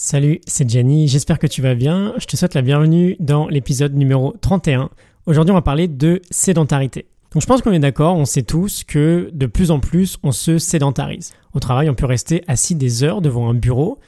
Salut, c'est Jenny, j'espère que tu vas bien. Je te souhaite la bienvenue dans l'épisode numéro 31. Aujourd'hui, on va parler de sédentarité. Donc je pense qu'on est d'accord, on sait tous que de plus en plus on se sédentarise. Au travail, on peut rester assis des heures devant un bureau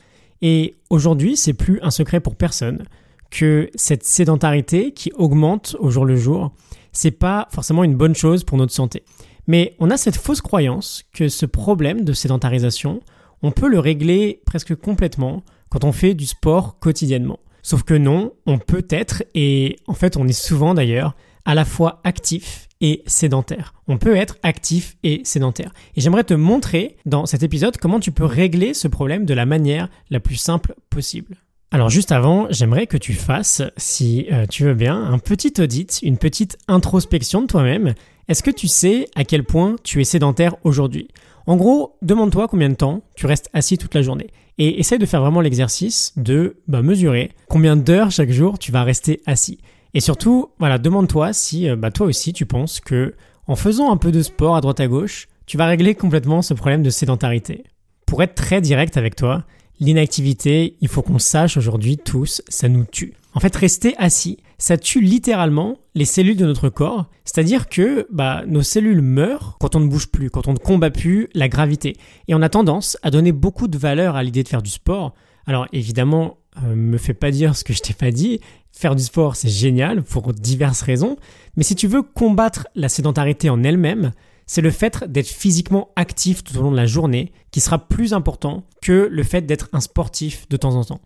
et aujourd'hui, c'est plus un secret pour personne que cette sédentarité qui augmente au jour le jour, c'est pas forcément une bonne chose pour notre santé. Mais on a cette fausse croyance que ce problème de sédentarisation, on peut le régler presque complètement quand on fait du sport quotidiennement. Sauf que non, on peut être, et en fait on est souvent d'ailleurs, à la fois actif et sédentaire. On peut être actif et sédentaire. Et j'aimerais te montrer dans cet épisode comment tu peux régler ce problème de la manière la plus simple possible. Alors juste avant, j'aimerais que tu fasses, si euh, tu veux bien, un petit audit, une petite introspection de toi-même. Est-ce que tu sais à quel point tu es sédentaire aujourd'hui? En gros, demande-toi combien de temps tu restes assis toute la journée et essaye de faire vraiment l'exercice de bah, mesurer combien d'heures chaque jour tu vas rester assis. Et surtout, voilà, demande-toi si euh, bah, toi aussi tu penses que en faisant un peu de sport à droite à gauche, tu vas régler complètement ce problème de sédentarité. Pour être très direct avec toi, l'inactivité, il faut qu'on sache aujourd'hui tous, ça nous tue. En fait, rester assis, ça tue littéralement les cellules de notre corps. C'est-à-dire que bah, nos cellules meurent quand on ne bouge plus, quand on ne combat plus la gravité. Et on a tendance à donner beaucoup de valeur à l'idée de faire du sport. Alors évidemment, euh, me fais pas dire ce que je t'ai pas dit. Faire du sport, c'est génial pour diverses raisons. Mais si tu veux combattre la sédentarité en elle-même, c'est le fait d'être physiquement actif tout au long de la journée qui sera plus important que le fait d'être un sportif de temps en temps.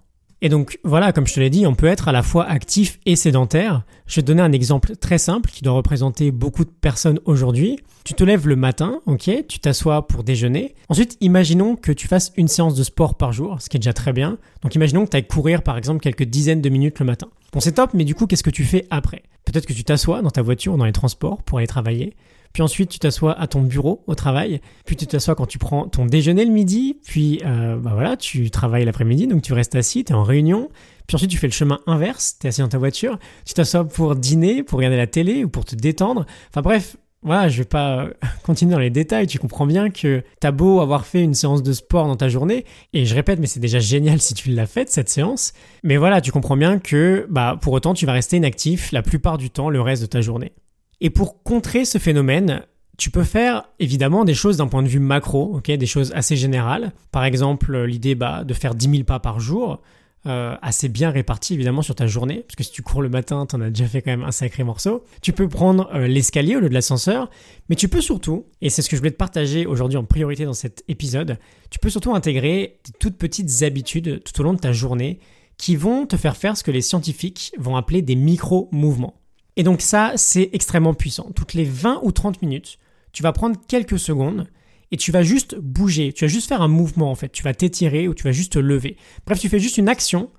Et donc voilà, comme je te l'ai dit, on peut être à la fois actif et sédentaire. Je vais te donner un exemple très simple qui doit représenter beaucoup de personnes aujourd'hui. Tu te lèves le matin, ok, tu t'assois pour déjeuner. Ensuite, imaginons que tu fasses une séance de sport par jour, ce qui est déjà très bien. Donc imaginons que tu ailles courir par exemple quelques dizaines de minutes le matin. Bon, c'est top, mais du coup, qu'est-ce que tu fais après? Peut-être que tu t'assois dans ta voiture, dans les transports pour aller travailler. Puis ensuite tu t'assois à ton bureau au travail, puis tu t'assois quand tu prends ton déjeuner le midi, puis euh, bah voilà, tu travailles l'après-midi, donc tu restes assis, tu en réunion, puis ensuite tu fais le chemin inverse, tu assis dans ta voiture, tu t'assois pour dîner, pour regarder la télé ou pour te détendre. Enfin bref, voilà, je vais pas continuer dans les détails, tu comprends bien que t'as beau avoir fait une séance de sport dans ta journée, et je répète, mais c'est déjà génial si tu l'as faite, cette séance, mais voilà, tu comprends bien que, bah, pour autant, tu vas rester inactif la plupart du temps, le reste de ta journée. Et pour contrer ce phénomène, tu peux faire évidemment des choses d'un point de vue macro, des choses assez générales. Par exemple, l'idée bah, de faire 10 000 pas par jour, euh, assez bien répartis évidemment sur ta journée, parce que si tu cours le matin, tu en as déjà fait quand même un sacré morceau. Tu peux prendre euh, l'escalier au lieu de l'ascenseur, mais tu peux surtout, et c'est ce que je voulais te partager aujourd'hui en priorité dans cet épisode, tu peux surtout intégrer des toutes petites habitudes tout au long de ta journée qui vont te faire faire ce que les scientifiques vont appeler des micro-mouvements. Et donc ça, c'est extrêmement puissant. Toutes les 20 ou 30 minutes, tu vas prendre quelques secondes et tu vas juste bouger, tu vas juste faire un mouvement en fait, tu vas t'étirer ou tu vas juste te lever. Bref, tu fais juste une action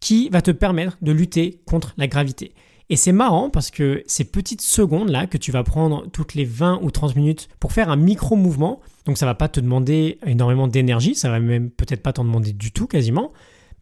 qui va te permettre de lutter contre la gravité. Et c'est marrant parce que ces petites secondes là que tu vas prendre toutes les 20 ou 30 minutes pour faire un micro mouvement, donc ça va pas te demander énormément d'énergie, ça va même peut-être pas t'en demander du tout quasiment,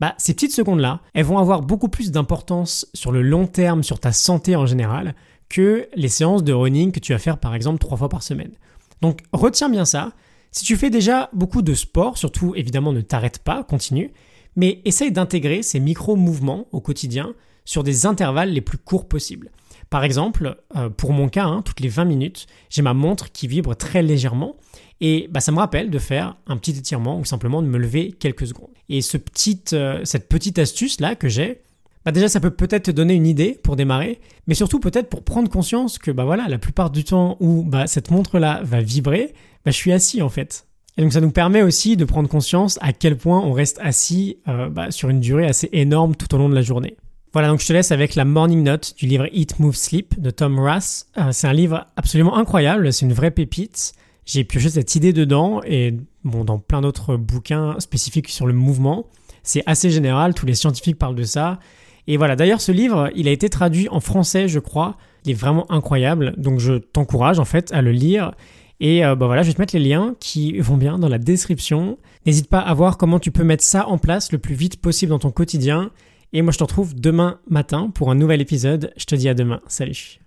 bah, ces petites secondes-là, elles vont avoir beaucoup plus d'importance sur le long terme, sur ta santé en général, que les séances de running que tu vas faire par exemple trois fois par semaine. Donc retiens bien ça. Si tu fais déjà beaucoup de sport, surtout évidemment ne t'arrête pas, continue, mais essaye d'intégrer ces micro-mouvements au quotidien sur des intervalles les plus courts possibles. Par exemple, euh, pour mon cas, hein, toutes les 20 minutes, j'ai ma montre qui vibre très légèrement et bah, ça me rappelle de faire un petit étirement ou simplement de me lever quelques secondes. Et ce petit, euh, cette petite astuce-là que j'ai, bah déjà ça peut peut-être te donner une idée pour démarrer, mais surtout peut-être pour prendre conscience que bah voilà, la plupart du temps où bah, cette montre-là va vibrer, bah, je suis assis en fait. Et donc ça nous permet aussi de prendre conscience à quel point on reste assis euh, bah, sur une durée assez énorme tout au long de la journée. Voilà, donc je te laisse avec la morning note du livre Eat, Move, Sleep de Tom Russ. Euh, c'est un livre absolument incroyable, c'est une vraie pépite j'ai pioché cette idée dedans et bon, dans plein d'autres bouquins spécifiques sur le mouvement. C'est assez général, tous les scientifiques parlent de ça. Et voilà, d'ailleurs ce livre, il a été traduit en français, je crois. Il est vraiment incroyable, donc je t'encourage en fait à le lire. Et euh, bah voilà, je vais te mettre les liens qui vont bien dans la description. N'hésite pas à voir comment tu peux mettre ça en place le plus vite possible dans ton quotidien. Et moi je te retrouve demain matin pour un nouvel épisode. Je te dis à demain. Salut